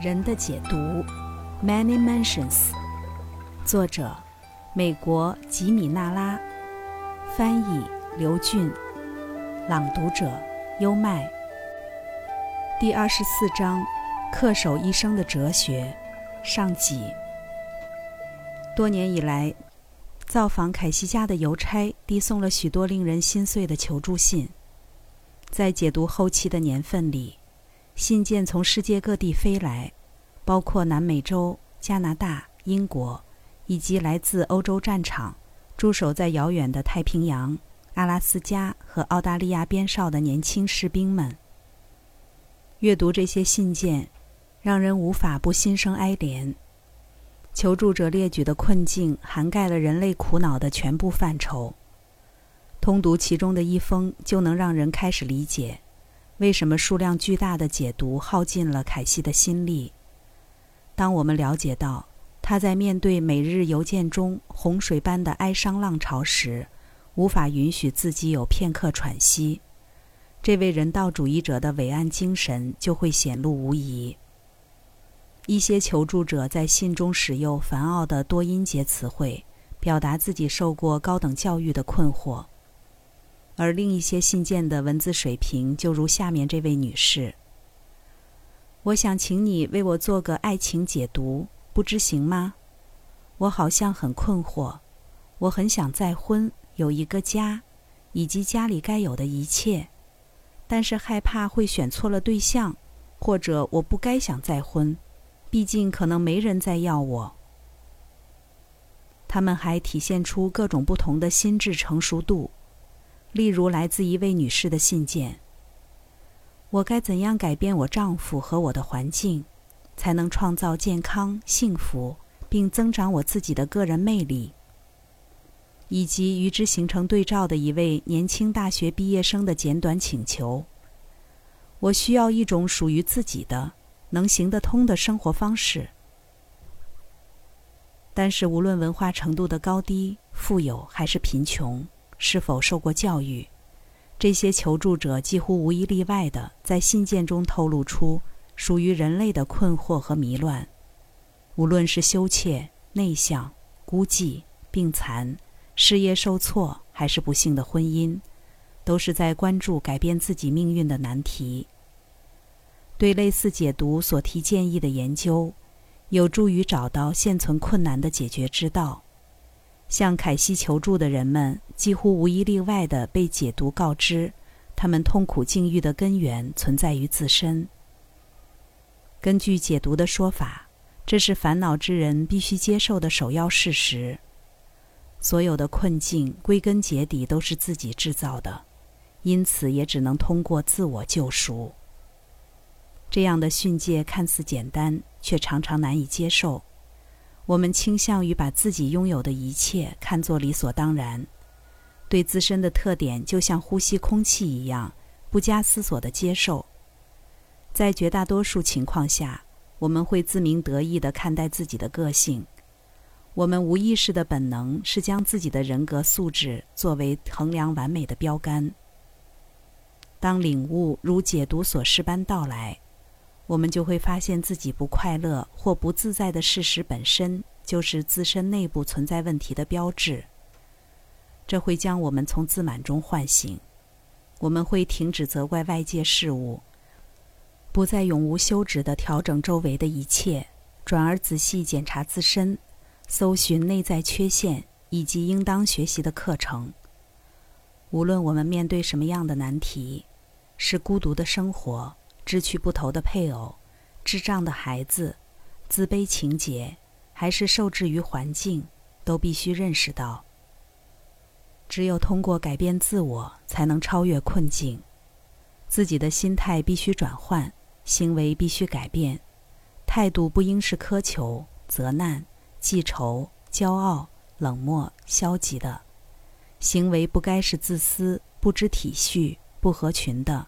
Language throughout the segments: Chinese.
人的解读，Many Mansions，作者，美国吉米纳拉，翻译刘俊，朗读者优麦。第二十四章，恪守一生的哲学，上集。多年以来，造访凯西家的邮差递送了许多令人心碎的求助信，在解读后期的年份里。信件从世界各地飞来，包括南美洲、加拿大、英国，以及来自欧洲战场、驻守在遥远的太平洋、阿拉斯加和澳大利亚边哨的年轻士兵们。阅读这些信件，让人无法不心生哀怜。求助者列举的困境涵盖了人类苦恼的全部范畴。通读其中的一封，就能让人开始理解。为什么数量巨大的解读耗尽了凯西的心力？当我们了解到他在面对每日邮件中洪水般的哀伤浪潮时，无法允许自己有片刻喘息，这位人道主义者的伟岸精神就会显露无遗。一些求助者在信中使用繁奥的多音节词汇，表达自己受过高等教育的困惑。而另一些信件的文字水平就如下面这位女士：“我想请你为我做个爱情解读，不知行吗？我好像很困惑，我很想再婚，有一个家，以及家里该有的一切，但是害怕会选错了对象，或者我不该想再婚，毕竟可能没人再要我。”他们还体现出各种不同的心智成熟度。例如，来自一位女士的信件：“我该怎样改变我丈夫和我的环境，才能创造健康、幸福，并增长我自己的个人魅力？”以及与之形成对照的一位年轻大学毕业生的简短请求：“我需要一种属于自己的、能行得通的生活方式。”但是，无论文化程度的高低、富有还是贫穷。是否受过教育？这些求助者几乎无一例外的在信件中透露出属于人类的困惑和迷乱。无论是羞怯、内向、孤寂、病残、事业受挫，还是不幸的婚姻，都是在关注改变自己命运的难题。对类似解读所提建议的研究，有助于找到现存困难的解决之道。向凯西求助的人们几乎无一例外地被解读告知，他们痛苦境遇的根源存在于自身。根据解读的说法，这是烦恼之人必须接受的首要事实。所有的困境归根结底都是自己制造的，因此也只能通过自我救赎。这样的训诫看似简单，却常常难以接受。我们倾向于把自己拥有的一切看作理所当然，对自身的特点就像呼吸空气一样，不加思索的接受。在绝大多数情况下，我们会自鸣得意的看待自己的个性。我们无意识的本能是将自己的人格素质作为衡量完美的标杆。当领悟如解读所示般到来。我们就会发现自己不快乐或不自在的事实本身就是自身内部存在问题的标志。这会将我们从自满中唤醒，我们会停止责怪外界事物，不再永无休止地调整周围的一切，转而仔细检查自身，搜寻内在缺陷以及应当学习的课程。无论我们面对什么样的难题，是孤独的生活。志趣不投的配偶，智障的孩子，自卑情节，还是受制于环境，都必须认识到。只有通过改变自我，才能超越困境。自己的心态必须转换，行为必须改变，态度不应是苛求、责难、记仇、骄傲、冷漠、消极的；行为不该是自私、不知体恤、不合群的。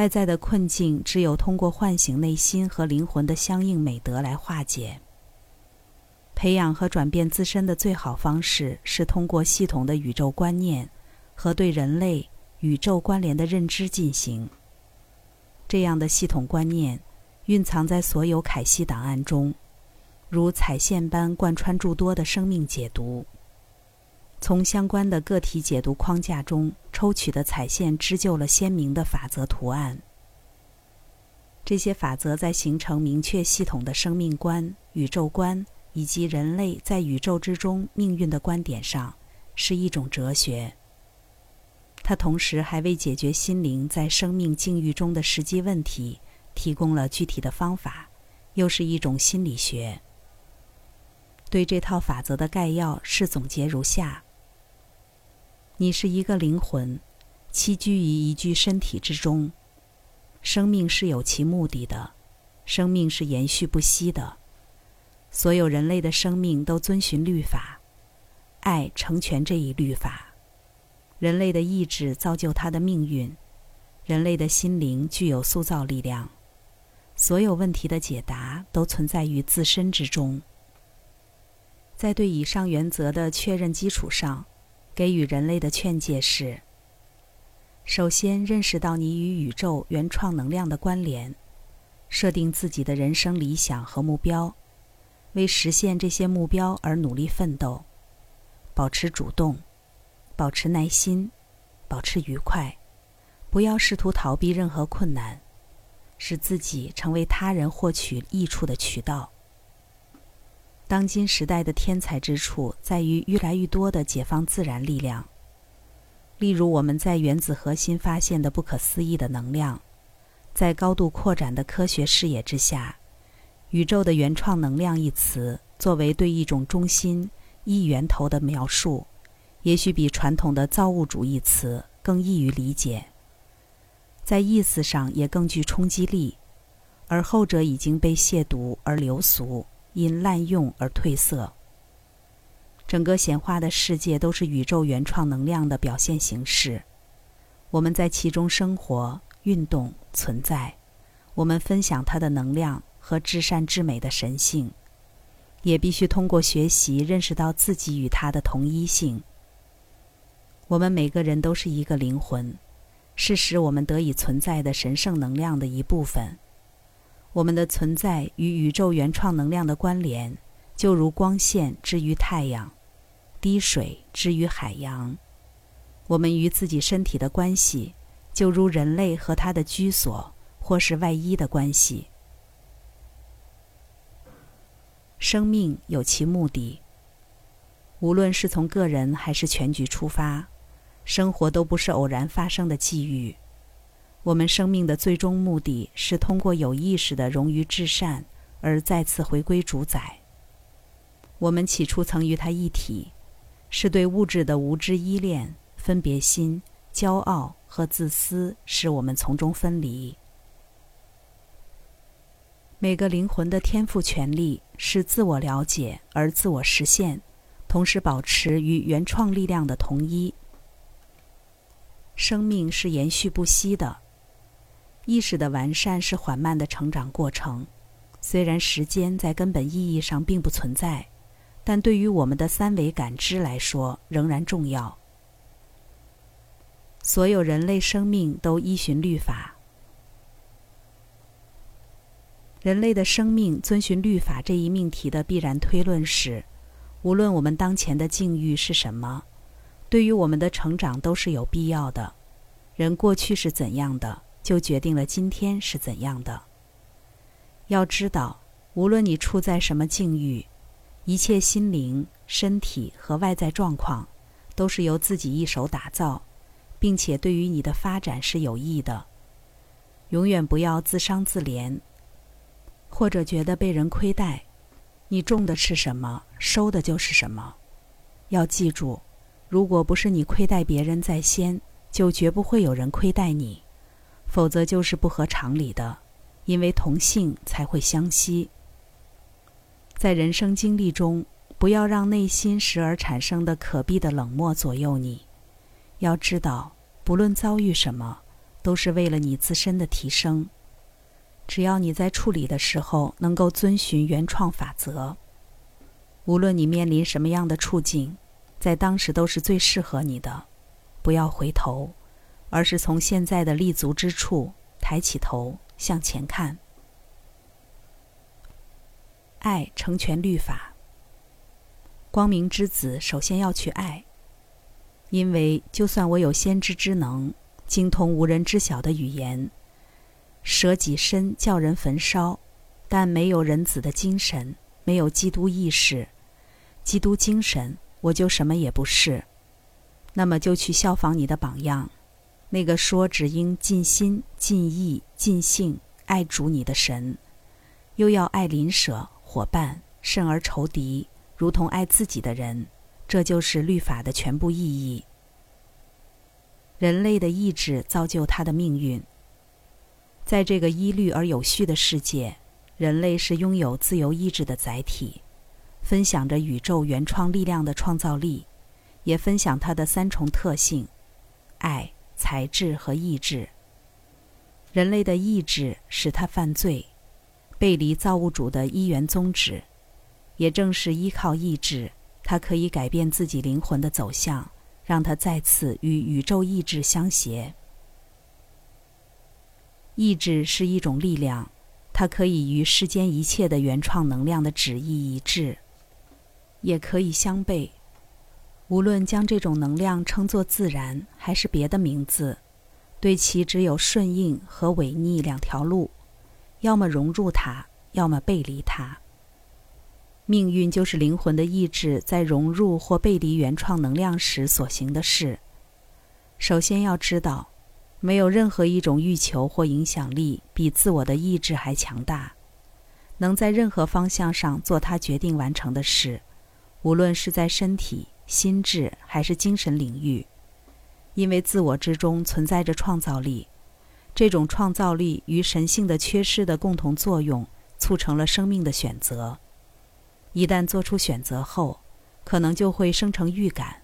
外在的困境，只有通过唤醒内心和灵魂的相应美德来化解。培养和转变自身的最好方式，是通过系统的宇宙观念和对人类、宇宙关联的认知进行。这样的系统观念，蕴藏在所有凯西档案中，如彩线般贯穿诸多的生命解读。从相关的个体解读框架中抽取的彩线织就了鲜明的法则图案。这些法则在形成明确系统的生命观、宇宙观以及人类在宇宙之中命运的观点上，是一种哲学。它同时还为解决心灵在生命境遇中的实际问题提供了具体的方法，又是一种心理学。对这套法则的概要是总结如下。你是一个灵魂，栖居于一具身体之中。生命是有其目的的，生命是延续不息的。所有人类的生命都遵循律法，爱成全这一律法。人类的意志造就他的命运，人类的心灵具有塑造力量。所有问题的解答都存在于自身之中。在对以上原则的确认基础上。给予人类的劝诫是：首先认识到你与宇宙原创能量的关联，设定自己的人生理想和目标，为实现这些目标而努力奋斗，保持主动，保持耐心，保持愉快，不要试图逃避任何困难，使自己成为他人获取益处的渠道。当今时代的天才之处在于越来越多的解放自然力量。例如，我们在原子核心发现的不可思议的能量，在高度扩展的科学视野之下，宇宙的原创能量一词作为对一种中心一源头的描述，也许比传统的造物主义词更易于理解，在意思上也更具冲击力，而后者已经被亵渎而流俗。因滥用而褪色。整个显化的世界都是宇宙原创能量的表现形式，我们在其中生活、运动、存在。我们分享它的能量和至善至美的神性，也必须通过学习认识到自己与它的同一性。我们每个人都是一个灵魂，是使我们得以存在的神圣能量的一部分。我们的存在与宇宙原创能量的关联，就如光线之于太阳，滴水之于海洋。我们与自己身体的关系，就如人类和他的居所或是外衣的关系。生命有其目的，无论是从个人还是全局出发，生活都不是偶然发生的际遇。我们生命的最终目的是通过有意识的融于至善，而再次回归主宰。我们起初曾与他一体，是对物质的无知依恋、分别心、骄傲和自私使我们从中分离。每个灵魂的天赋权利是自我了解而自我实现，同时保持与原创力量的统一。生命是延续不息的。意识的完善是缓慢的成长过程，虽然时间在根本意义上并不存在，但对于我们的三维感知来说仍然重要。所有人类生命都依循律法，人类的生命遵循律法这一命题的必然推论是：无论我们当前的境遇是什么，对于我们的成长都是有必要的。人过去是怎样的？就决定了今天是怎样的。要知道，无论你处在什么境遇，一切心灵、身体和外在状况，都是由自己一手打造，并且对于你的发展是有益的。永远不要自伤自怜，或者觉得被人亏待。你种的是什么，收的就是什么。要记住，如果不是你亏待别人在先，就绝不会有人亏待你。否则就是不合常理的，因为同性才会相吸。在人生经历中，不要让内心时而产生的可避的冷漠左右你。要知道，不论遭遇什么，都是为了你自身的提升。只要你在处理的时候能够遵循原创法则，无论你面临什么样的处境，在当时都是最适合你的。不要回头。而是从现在的立足之处抬起头向前看。爱成全律法。光明之子首先要去爱，因为就算我有先知之能，精通无人知晓的语言，舍己身叫人焚烧，但没有人子的精神，没有基督意识、基督精神，我就什么也不是。那么就去效仿你的榜样，那个说只应尽心、尽意、尽性爱主你的神，又要爱邻舍、伙伴，甚而仇敌，如同爱自己的人，这就是律法的全部意义。人类的意志造就他的命运。在这个依律而有序的世界，人类是拥有自由意志的载体，分享着宇宙原创力量的创造力。也分享它的三重特性：爱、才智和意志。人类的意志使他犯罪，背离造物主的一元宗旨。也正是依靠意志，他可以改变自己灵魂的走向，让他再次与宇宙意志相协。意志是一种力量，它可以与世间一切的原创能量的旨意一致，也可以相悖。无论将这种能量称作自然，还是别的名字，对其只有顺应和违逆两条路：要么融入它，要么背离它。命运就是灵魂的意志在融入或背离原创能量时所行的事。首先要知道，没有任何一种欲求或影响力比自我的意志还强大，能在任何方向上做他决定完成的事，无论是在身体。心智还是精神领域，因为自我之中存在着创造力，这种创造力与神性的缺失的共同作用，促成了生命的选择。一旦做出选择后，可能就会生成预感，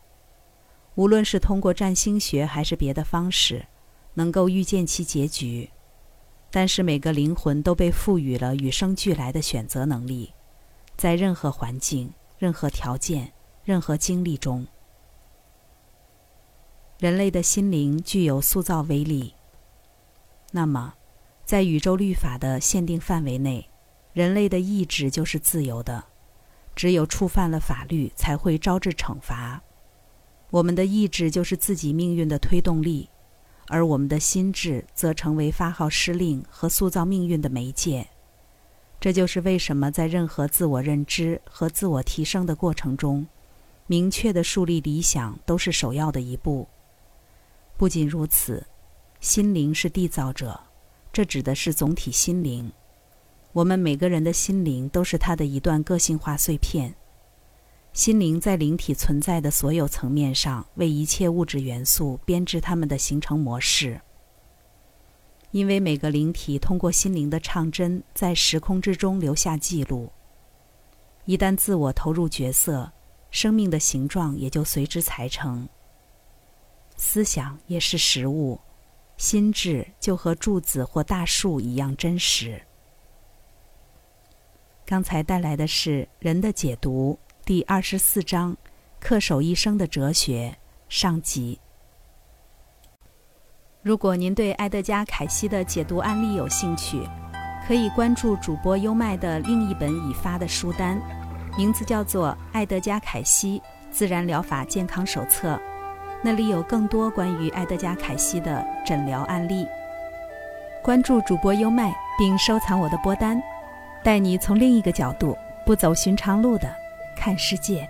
无论是通过占星学还是别的方式，能够预见其结局。但是每个灵魂都被赋予了与生俱来的选择能力，在任何环境、任何条件。任何经历中，人类的心灵具有塑造威力。那么，在宇宙律法的限定范围内，人类的意志就是自由的。只有触犯了法律，才会招致惩罚。我们的意志就是自己命运的推动力，而我们的心智则成为发号施令和塑造命运的媒介。这就是为什么在任何自我认知和自我提升的过程中。明确的树立理想都是首要的一步。不仅如此，心灵是缔造者，这指的是总体心灵。我们每个人的心灵都是它的一段个性化碎片。心灵在灵体存在的所有层面上，为一切物质元素编织它们的形成模式。因为每个灵体通过心灵的唱针，在时空之中留下记录。一旦自我投入角色。生命的形状也就随之裁成。思想也是实物，心智就和柱子或大树一样真实。刚才带来的是《人的解读》第二十四章“恪守一生的哲学”上集。如果您对埃德加·凯西的解读案例有兴趣，可以关注主播优麦的另一本已发的书单。名字叫做《爱德加·凯西自然疗法健康手册》，那里有更多关于爱德加·凯西的诊疗案例。关注主播优麦，并收藏我的播单，带你从另一个角度、不走寻常路的看世界。